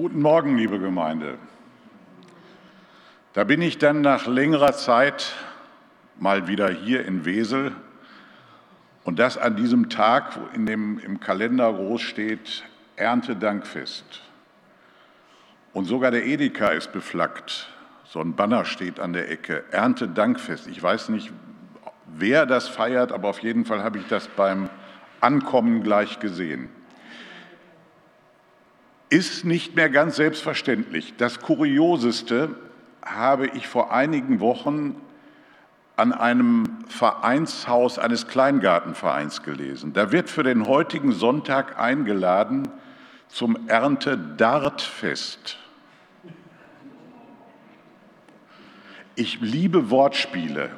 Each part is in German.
Guten Morgen, liebe Gemeinde. Da bin ich dann nach längerer Zeit mal wieder hier in Wesel und das an diesem Tag, wo in dem im Kalender groß steht Erntedankfest. Und sogar der Edeka ist beflaggt. So ein Banner steht an der Ecke, Erntedankfest. Ich weiß nicht, wer das feiert, aber auf jeden Fall habe ich das beim Ankommen gleich gesehen. Ist nicht mehr ganz selbstverständlich. Das Kurioseste habe ich vor einigen Wochen an einem Vereinshaus eines Kleingartenvereins gelesen. Da wird für den heutigen Sonntag eingeladen zum Erntedartfest. Ich liebe Wortspiele,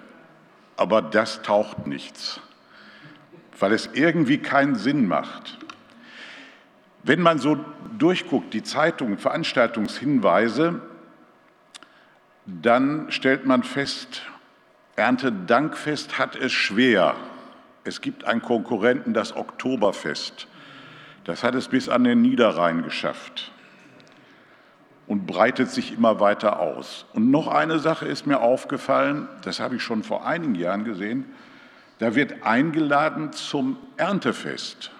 aber das taucht nichts, weil es irgendwie keinen Sinn macht. Wenn man so durchguckt, die Zeitungen, Veranstaltungshinweise, dann stellt man fest, Erntedankfest hat es schwer. Es gibt einen Konkurrenten, das Oktoberfest. Das hat es bis an den Niederrhein geschafft und breitet sich immer weiter aus. Und noch eine Sache ist mir aufgefallen, das habe ich schon vor einigen Jahren gesehen, da wird eingeladen zum Erntefest.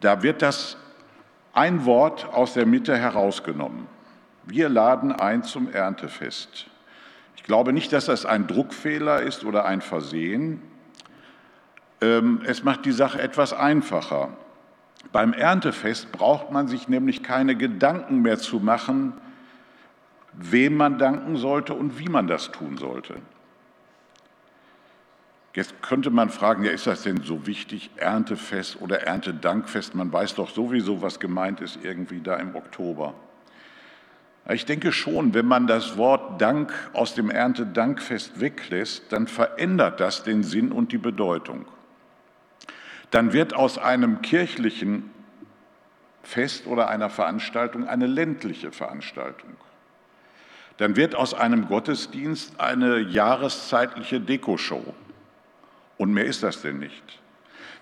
Da wird das ein Wort aus der Mitte herausgenommen. Wir laden ein zum Erntefest. Ich glaube nicht, dass das ein Druckfehler ist oder ein Versehen. Ähm, es macht die Sache etwas einfacher. Beim Erntefest braucht man sich nämlich keine Gedanken mehr zu machen, wem man danken sollte und wie man das tun sollte. Jetzt könnte man fragen, ja, ist das denn so wichtig, Erntefest oder Erntedankfest? Man weiß doch sowieso, was gemeint ist irgendwie da im Oktober. Ich denke schon, wenn man das Wort Dank aus dem Erntedankfest weglässt, dann verändert das den Sinn und die Bedeutung. Dann wird aus einem kirchlichen Fest oder einer Veranstaltung eine ländliche Veranstaltung. Dann wird aus einem Gottesdienst eine jahreszeitliche Dekoshow. Und mehr ist das denn nicht.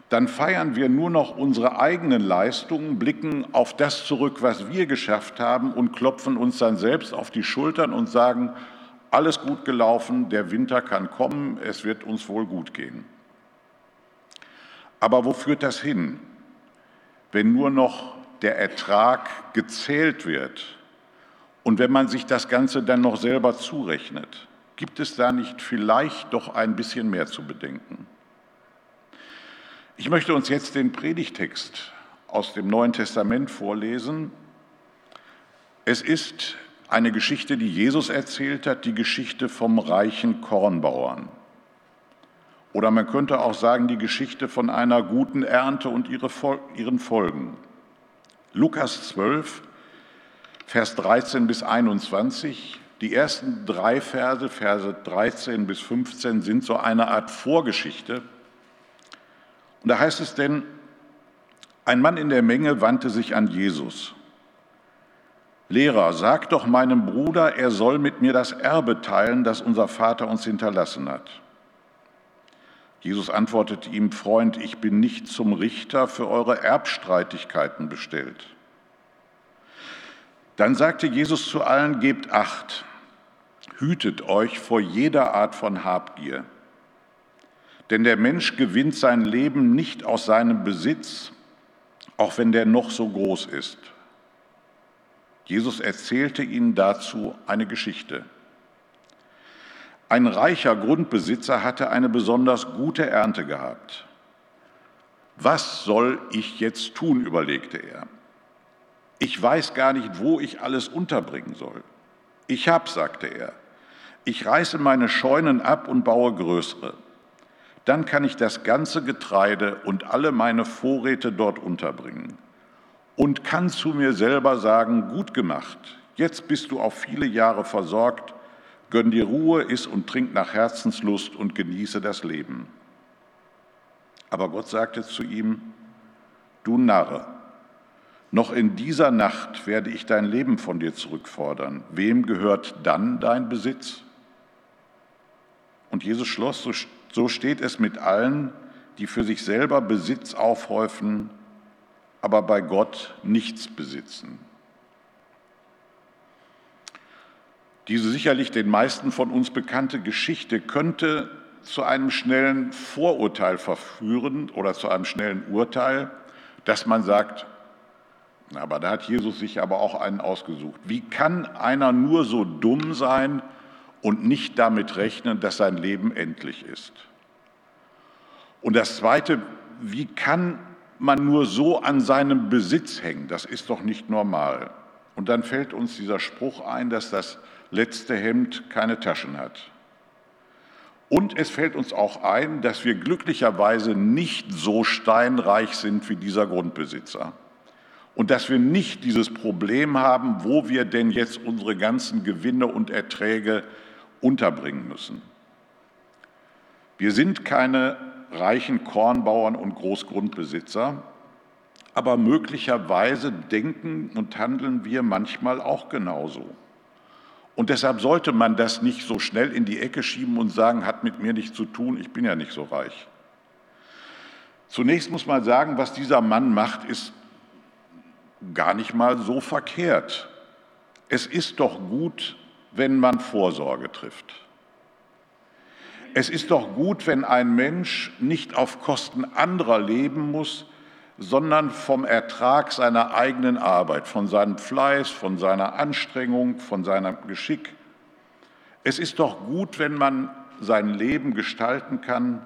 Dann feiern wir nur noch unsere eigenen Leistungen, blicken auf das zurück, was wir geschafft haben und klopfen uns dann selbst auf die Schultern und sagen, alles gut gelaufen, der Winter kann kommen, es wird uns wohl gut gehen. Aber wo führt das hin, wenn nur noch der Ertrag gezählt wird und wenn man sich das Ganze dann noch selber zurechnet? Gibt es da nicht vielleicht doch ein bisschen mehr zu bedenken? Ich möchte uns jetzt den Predigtext aus dem Neuen Testament vorlesen. Es ist eine Geschichte, die Jesus erzählt hat, die Geschichte vom reichen Kornbauern. Oder man könnte auch sagen, die Geschichte von einer guten Ernte und ihren Folgen. Lukas 12, Vers 13 bis 21 die ersten drei Verse, Verse 13 bis 15, sind so eine Art Vorgeschichte. Und da heißt es denn, ein Mann in der Menge wandte sich an Jesus. Lehrer, sag doch meinem Bruder, er soll mit mir das Erbe teilen, das unser Vater uns hinterlassen hat. Jesus antwortete ihm, Freund, ich bin nicht zum Richter für eure Erbstreitigkeiten bestellt. Dann sagte Jesus zu allen, gebt acht, hütet euch vor jeder Art von Habgier. Denn der Mensch gewinnt sein Leben nicht aus seinem Besitz, auch wenn der noch so groß ist. Jesus erzählte ihnen dazu eine Geschichte. Ein reicher Grundbesitzer hatte eine besonders gute Ernte gehabt. Was soll ich jetzt tun, überlegte er. Ich weiß gar nicht, wo ich alles unterbringen soll. Ich hab, sagte er. Ich reiße meine Scheunen ab und baue größere. Dann kann ich das ganze Getreide und alle meine Vorräte dort unterbringen und kann zu mir selber sagen, gut gemacht, jetzt bist du auf viele Jahre versorgt, gönn dir Ruhe, iss und trink nach Herzenslust und genieße das Leben. Aber Gott sagte zu ihm, du Narre, noch in dieser Nacht werde ich dein Leben von dir zurückfordern. Wem gehört dann dein Besitz? Und Jesus schloss, so steht es mit allen, die für sich selber Besitz aufhäufen, aber bei Gott nichts besitzen. Diese sicherlich den meisten von uns bekannte Geschichte könnte zu einem schnellen Vorurteil verführen oder zu einem schnellen Urteil, dass man sagt, aber da hat Jesus sich aber auch einen ausgesucht. Wie kann einer nur so dumm sein und nicht damit rechnen, dass sein Leben endlich ist? Und das Zweite, wie kann man nur so an seinem Besitz hängen? Das ist doch nicht normal. Und dann fällt uns dieser Spruch ein, dass das letzte Hemd keine Taschen hat. Und es fällt uns auch ein, dass wir glücklicherweise nicht so steinreich sind wie dieser Grundbesitzer. Und dass wir nicht dieses Problem haben, wo wir denn jetzt unsere ganzen Gewinne und Erträge unterbringen müssen. Wir sind keine reichen Kornbauern und Großgrundbesitzer, aber möglicherweise denken und handeln wir manchmal auch genauso. Und deshalb sollte man das nicht so schnell in die Ecke schieben und sagen, hat mit mir nichts zu tun, ich bin ja nicht so reich. Zunächst muss man sagen, was dieser Mann macht, ist gar nicht mal so verkehrt. Es ist doch gut, wenn man Vorsorge trifft. Es ist doch gut, wenn ein Mensch nicht auf Kosten anderer leben muss, sondern vom Ertrag seiner eigenen Arbeit, von seinem Fleiß, von seiner Anstrengung, von seinem Geschick. Es ist doch gut, wenn man sein Leben gestalten kann,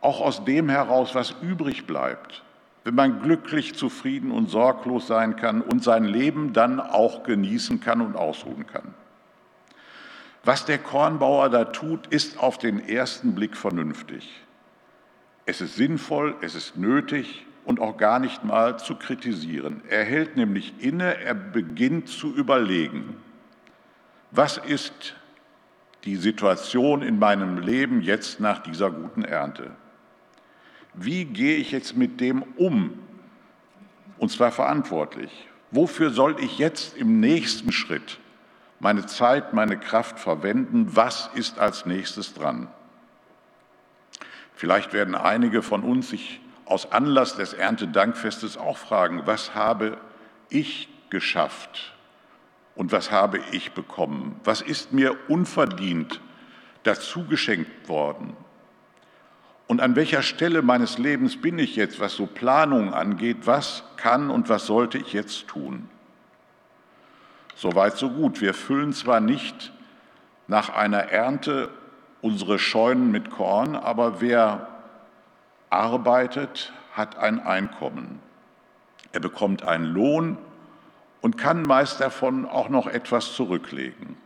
auch aus dem heraus, was übrig bleibt, wenn man glücklich, zufrieden und sorglos sein kann und sein Leben dann auch genießen kann und ausruhen kann. Was der Kornbauer da tut, ist auf den ersten Blick vernünftig. Es ist sinnvoll, es ist nötig, und auch gar nicht mal zu kritisieren. Er hält nämlich inne, er beginnt zu überlegen, was ist die Situation in meinem Leben jetzt nach dieser guten Ernte? Wie gehe ich jetzt mit dem um? Und zwar verantwortlich. Wofür soll ich jetzt im nächsten Schritt meine Zeit, meine Kraft verwenden? Was ist als nächstes dran? Vielleicht werden einige von uns sich aus Anlass des Erntedankfestes auch fragen, was habe ich geschafft und was habe ich bekommen? Was ist mir unverdient dazu geschenkt worden? Und an welcher Stelle meines Lebens bin ich jetzt, was so Planung angeht? Was kann und was sollte ich jetzt tun? Soweit, so gut. Wir füllen zwar nicht nach einer Ernte unsere Scheunen mit Korn, aber wer arbeitet, hat ein Einkommen. Er bekommt einen Lohn und kann meist davon auch noch etwas zurücklegen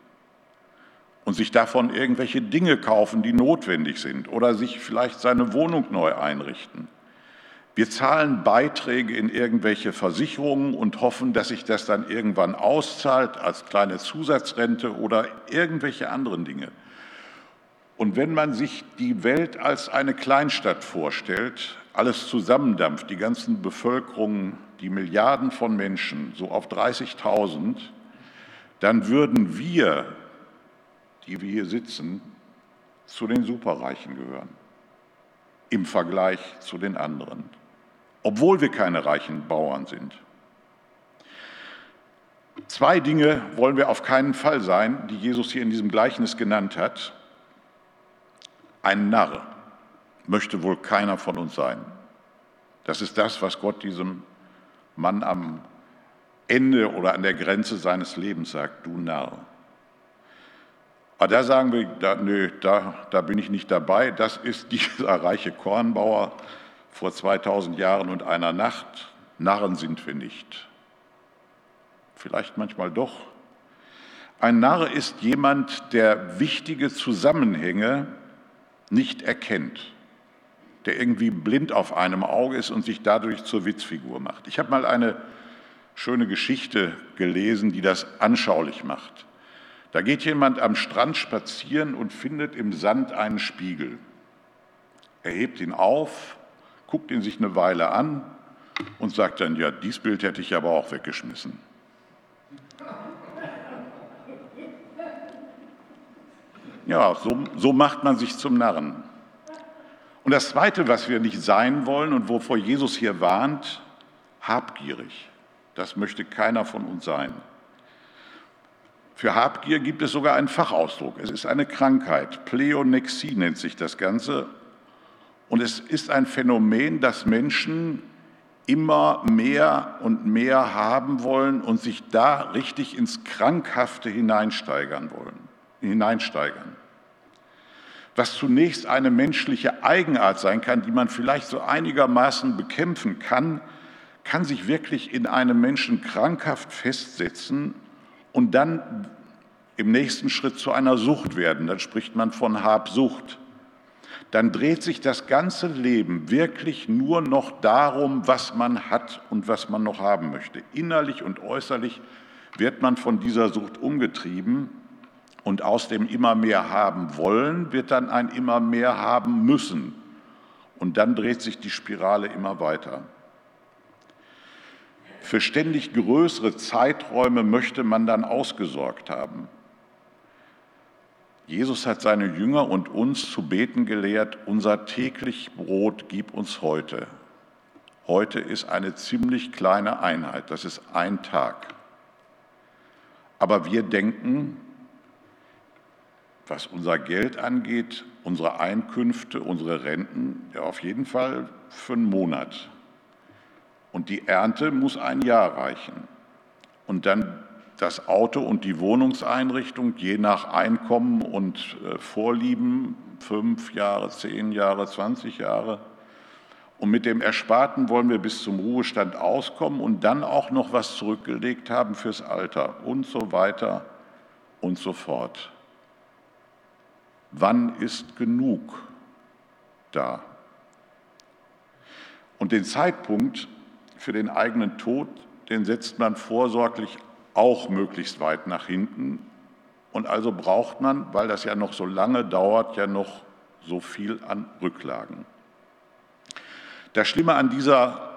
und sich davon irgendwelche Dinge kaufen, die notwendig sind oder sich vielleicht seine Wohnung neu einrichten. Wir zahlen Beiträge in irgendwelche Versicherungen und hoffen, dass sich das dann irgendwann auszahlt als kleine Zusatzrente oder irgendwelche anderen Dinge. Und wenn man sich die Welt als eine Kleinstadt vorstellt, alles zusammendampft, die ganzen Bevölkerungen, die Milliarden von Menschen, so auf 30.000, dann würden wir, die wir hier sitzen, zu den Superreichen gehören im Vergleich zu den anderen, obwohl wir keine reichen Bauern sind. Zwei Dinge wollen wir auf keinen Fall sein, die Jesus hier in diesem Gleichnis genannt hat. Ein Narr möchte wohl keiner von uns sein. Das ist das, was Gott diesem Mann am Ende oder an der Grenze seines Lebens sagt, du Narr. Aber da sagen wir, da, nö, da, da bin ich nicht dabei. Das ist dieser reiche Kornbauer vor 2000 Jahren und einer Nacht. Narren sind wir nicht. Vielleicht manchmal doch. Ein Narr ist jemand, der wichtige Zusammenhänge nicht erkennt, der irgendwie blind auf einem Auge ist und sich dadurch zur Witzfigur macht. Ich habe mal eine schöne Geschichte gelesen, die das anschaulich macht. Da geht jemand am Strand spazieren und findet im Sand einen Spiegel. Er hebt ihn auf, guckt ihn sich eine Weile an und sagt dann, ja, dies Bild hätte ich aber auch weggeschmissen. Ja, so, so macht man sich zum Narren. Und das Zweite, was wir nicht sein wollen und wovor Jesus hier warnt, habgierig. Das möchte keiner von uns sein. Für Habgier gibt es sogar einen Fachausdruck. Es ist eine Krankheit. Pleonexie nennt sich das Ganze. Und es ist ein Phänomen, dass Menschen immer mehr und mehr haben wollen und sich da richtig ins Krankhafte hineinsteigern wollen, hineinsteigern. Was zunächst eine menschliche Eigenart sein kann, die man vielleicht so einigermaßen bekämpfen kann, kann sich wirklich in einem Menschen krankhaft festsetzen und dann im nächsten Schritt zu einer Sucht werden. Dann spricht man von Habsucht. Dann dreht sich das ganze Leben wirklich nur noch darum, was man hat und was man noch haben möchte. Innerlich und äußerlich wird man von dieser Sucht umgetrieben und aus dem immer mehr haben wollen wird dann ein immer mehr haben müssen. Und dann dreht sich die Spirale immer weiter. Für ständig größere Zeiträume möchte man dann ausgesorgt haben. Jesus hat seine Jünger und uns zu beten gelehrt, unser täglich Brot gib uns heute. Heute ist eine ziemlich kleine Einheit, das ist ein Tag. Aber wir denken, was unser Geld angeht, unsere Einkünfte, unsere Renten, ja auf jeden Fall für einen Monat. Und die Ernte muss ein Jahr reichen. Und dann das Auto und die Wohnungseinrichtung, je nach Einkommen und äh, Vorlieben, fünf Jahre, zehn Jahre, 20 Jahre. Und mit dem Ersparten wollen wir bis zum Ruhestand auskommen und dann auch noch was zurückgelegt haben fürs Alter und so weiter und so fort. Wann ist genug da? Und den Zeitpunkt für den eigenen Tod, den setzt man vorsorglich auch möglichst weit nach hinten. Und also braucht man, weil das ja noch so lange dauert, ja noch so viel an Rücklagen. Das Schlimme an dieser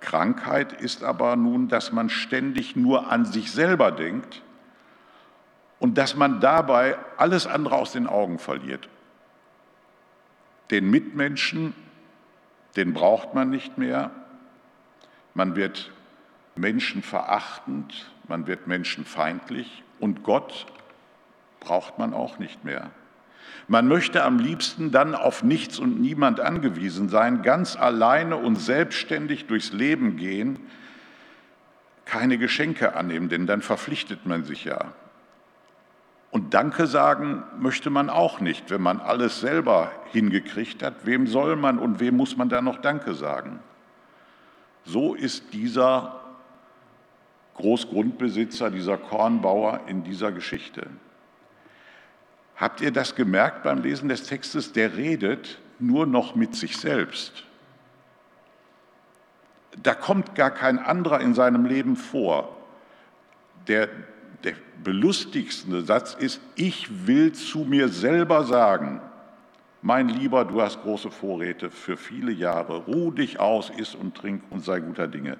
Krankheit ist aber nun, dass man ständig nur an sich selber denkt und dass man dabei alles andere aus den Augen verliert. Den Mitmenschen, den braucht man nicht mehr, man wird menschenverachtend, man wird menschenfeindlich und Gott braucht man auch nicht mehr. Man möchte am liebsten dann auf nichts und niemand angewiesen sein, ganz alleine und selbstständig durchs Leben gehen, keine Geschenke annehmen, denn dann verpflichtet man sich ja. Und Danke sagen möchte man auch nicht, wenn man alles selber hingekriegt hat. Wem soll man und wem muss man da noch Danke sagen? So ist dieser Großgrundbesitzer, dieser Kornbauer in dieser Geschichte. Habt ihr das gemerkt beim Lesen des Textes? Der redet nur noch mit sich selbst. Da kommt gar kein anderer in seinem Leben vor. Der, der belustigste Satz ist, ich will zu mir selber sagen, mein Lieber, du hast große Vorräte für viele Jahre. Ruh dich aus, iss und trink und sei guter Dinge.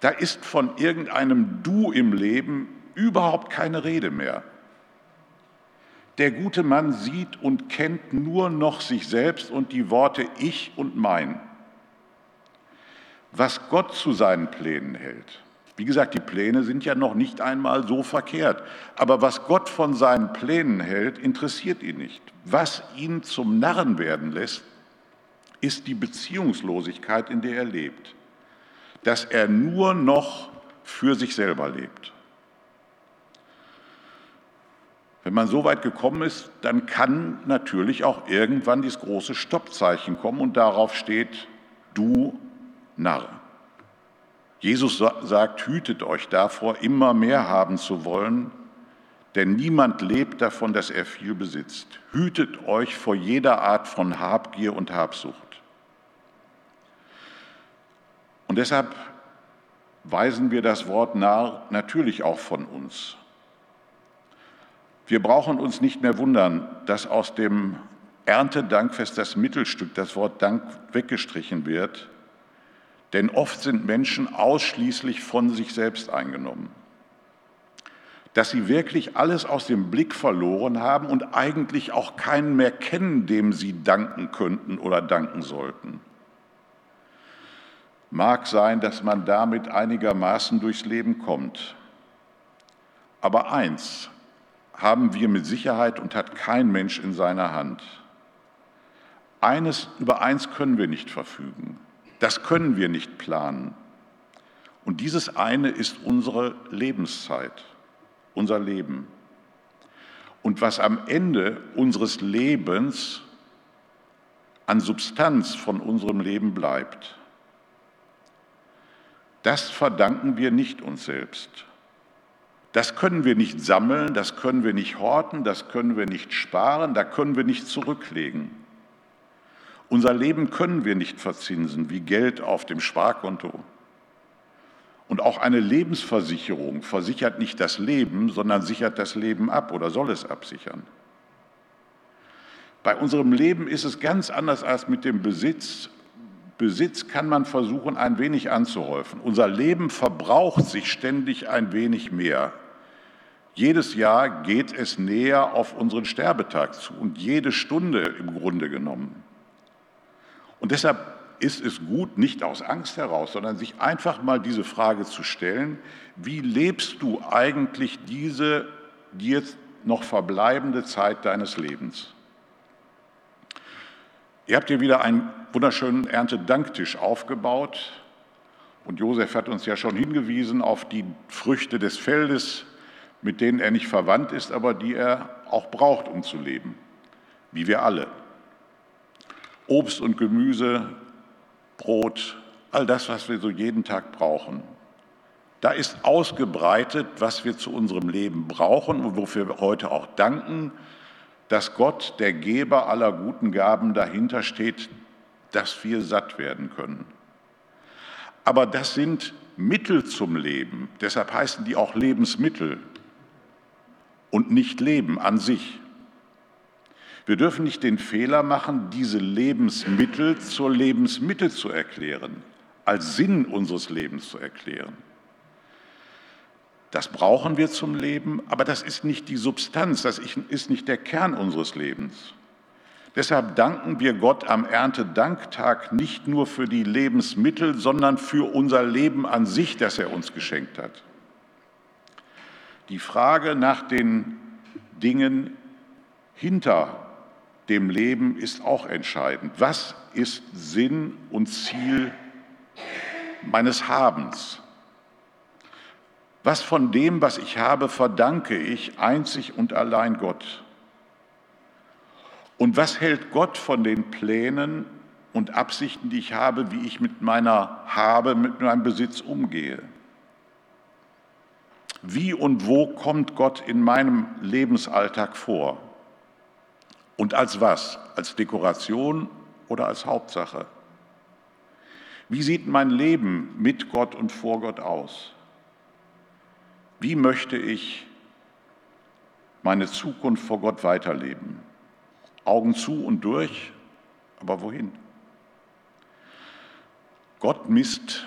Da ist von irgendeinem Du im Leben überhaupt keine Rede mehr. Der gute Mann sieht und kennt nur noch sich selbst und die Worte Ich und mein. Was Gott zu seinen Plänen hält, wie gesagt, die Pläne sind ja noch nicht einmal so verkehrt. Aber was Gott von seinen Plänen hält, interessiert ihn nicht. Was ihn zum Narren werden lässt, ist die Beziehungslosigkeit, in der er lebt. Dass er nur noch für sich selber lebt. Wenn man so weit gekommen ist, dann kann natürlich auch irgendwann dieses große Stoppzeichen kommen und darauf steht, du Narr. Jesus sagt, hütet euch davor, immer mehr haben zu wollen, denn niemand lebt davon, dass er viel besitzt. Hütet euch vor jeder Art von Habgier und Habsucht. Und deshalb weisen wir das Wort Narr natürlich auch von uns. Wir brauchen uns nicht mehr wundern, dass aus dem Erntedankfest das Mittelstück, das Wort Dank, weggestrichen wird denn oft sind Menschen ausschließlich von sich selbst eingenommen. Dass sie wirklich alles aus dem Blick verloren haben und eigentlich auch keinen mehr kennen, dem sie danken könnten oder danken sollten. Mag sein, dass man damit einigermaßen durchs Leben kommt. Aber eins haben wir mit Sicherheit und hat kein Mensch in seiner Hand. Eines, über eins können wir nicht verfügen. Das können wir nicht planen. Und dieses eine ist unsere Lebenszeit, unser Leben. Und was am Ende unseres Lebens an Substanz von unserem Leben bleibt, das verdanken wir nicht uns selbst. Das können wir nicht sammeln, das können wir nicht horten, das können wir nicht sparen, da können wir nicht zurücklegen. Unser Leben können wir nicht verzinsen wie Geld auf dem Sparkonto. Und auch eine Lebensversicherung versichert nicht das Leben, sondern sichert das Leben ab oder soll es absichern. Bei unserem Leben ist es ganz anders als mit dem Besitz. Besitz kann man versuchen, ein wenig anzuhäufen. Unser Leben verbraucht sich ständig ein wenig mehr. Jedes Jahr geht es näher auf unseren Sterbetag zu und jede Stunde im Grunde genommen. Und deshalb ist es gut, nicht aus Angst heraus, sondern sich einfach mal diese Frage zu stellen, wie lebst du eigentlich diese dir noch verbleibende Zeit deines Lebens? Ihr habt hier wieder einen wunderschönen Erntedanktisch aufgebaut und Josef hat uns ja schon hingewiesen auf die Früchte des Feldes, mit denen er nicht verwandt ist, aber die er auch braucht, um zu leben, wie wir alle. Obst und Gemüse, Brot, all das, was wir so jeden Tag brauchen. Da ist ausgebreitet, was wir zu unserem Leben brauchen und wofür wir heute auch danken, dass Gott, der Geber aller guten Gaben, dahinter steht, dass wir satt werden können. Aber das sind Mittel zum Leben, deshalb heißen die auch Lebensmittel und nicht Leben an sich. Wir dürfen nicht den Fehler machen, diese Lebensmittel zur Lebensmittel zu erklären, als Sinn unseres Lebens zu erklären. Das brauchen wir zum Leben, aber das ist nicht die Substanz, das ist nicht der Kern unseres Lebens. Deshalb danken wir Gott am Erntedanktag nicht nur für die Lebensmittel, sondern für unser Leben an sich, das er uns geschenkt hat. Die Frage nach den Dingen hinter dem Leben ist auch entscheidend. Was ist Sinn und Ziel meines Habens? Was von dem, was ich habe, verdanke ich einzig und allein Gott? Und was hält Gott von den Plänen und Absichten, die ich habe, wie ich mit meiner Habe, mit meinem Besitz umgehe? Wie und wo kommt Gott in meinem Lebensalltag vor? Und als was? Als Dekoration oder als Hauptsache? Wie sieht mein Leben mit Gott und vor Gott aus? Wie möchte ich meine Zukunft vor Gott weiterleben? Augen zu und durch, aber wohin? Gott misst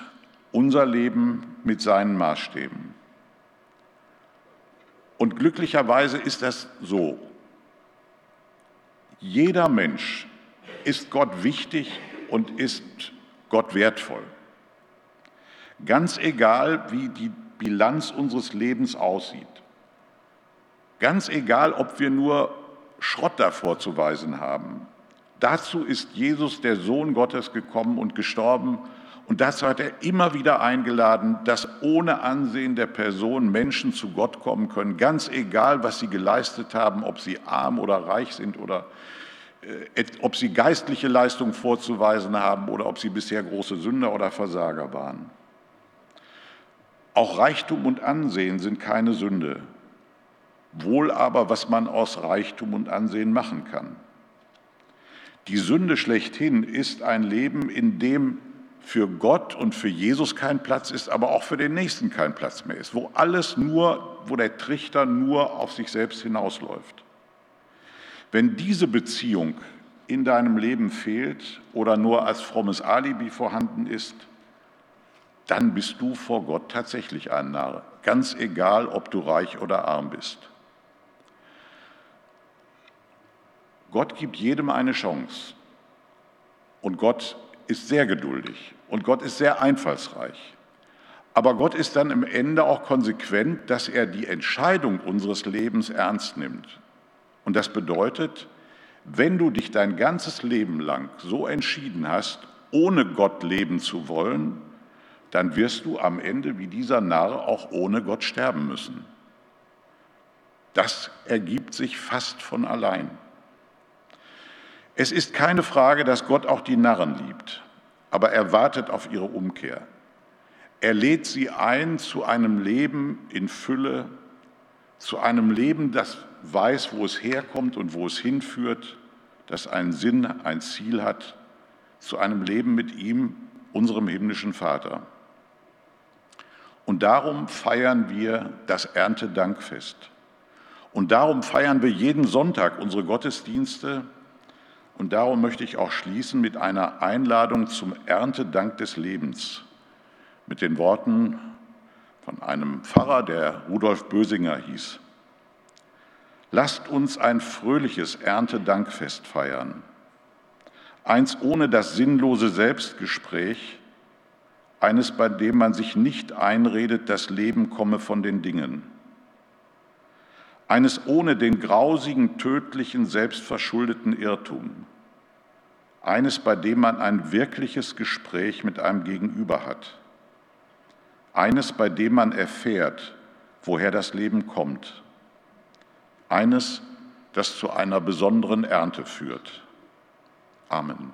unser Leben mit seinen Maßstäben. Und glücklicherweise ist das so. Jeder Mensch ist Gott wichtig und ist Gott wertvoll. Ganz egal, wie die Bilanz unseres Lebens aussieht. Ganz egal, ob wir nur Schrott davor zu weisen haben. Dazu ist Jesus, der Sohn Gottes, gekommen und gestorben. Und dazu hat er immer wieder eingeladen, dass ohne Ansehen der Person Menschen zu Gott kommen können, ganz egal, was sie geleistet haben, ob sie arm oder reich sind oder äh, ob sie geistliche Leistungen vorzuweisen haben oder ob sie bisher große Sünder oder Versager waren. Auch Reichtum und Ansehen sind keine Sünde, wohl aber, was man aus Reichtum und Ansehen machen kann. Die Sünde schlechthin ist ein Leben, in dem für Gott und für Jesus kein Platz ist, aber auch für den Nächsten kein Platz mehr ist, wo alles nur, wo der Trichter nur auf sich selbst hinausläuft. Wenn diese Beziehung in deinem Leben fehlt oder nur als frommes Alibi vorhanden ist, dann bist du vor Gott tatsächlich ein Narr, ganz egal, ob du reich oder arm bist. Gott gibt jedem eine Chance und Gott ist sehr geduldig und Gott ist sehr einfallsreich. Aber Gott ist dann im Ende auch konsequent, dass er die Entscheidung unseres Lebens ernst nimmt. Und das bedeutet, wenn du dich dein ganzes Leben lang so entschieden hast, ohne Gott leben zu wollen, dann wirst du am Ende wie dieser Narr auch ohne Gott sterben müssen. Das ergibt sich fast von allein. Es ist keine Frage, dass Gott auch die Narren liebt, aber er wartet auf ihre Umkehr. Er lädt sie ein zu einem Leben in Fülle, zu einem Leben, das weiß, wo es herkommt und wo es hinführt, das einen Sinn, ein Ziel hat, zu einem Leben mit ihm, unserem himmlischen Vater. Und darum feiern wir das Erntedankfest. Und darum feiern wir jeden Sonntag unsere Gottesdienste. Und darum möchte ich auch schließen mit einer Einladung zum Erntedank des Lebens. Mit den Worten von einem Pfarrer, der Rudolf Bösinger hieß. Lasst uns ein fröhliches Erntedankfest feiern. Eins ohne das sinnlose Selbstgespräch, eines, bei dem man sich nicht einredet, das Leben komme von den Dingen. Eines ohne den grausigen, tödlichen, selbstverschuldeten Irrtum. Eines, bei dem man ein wirkliches Gespräch mit einem Gegenüber hat. Eines, bei dem man erfährt, woher das Leben kommt. Eines, das zu einer besonderen Ernte führt. Amen.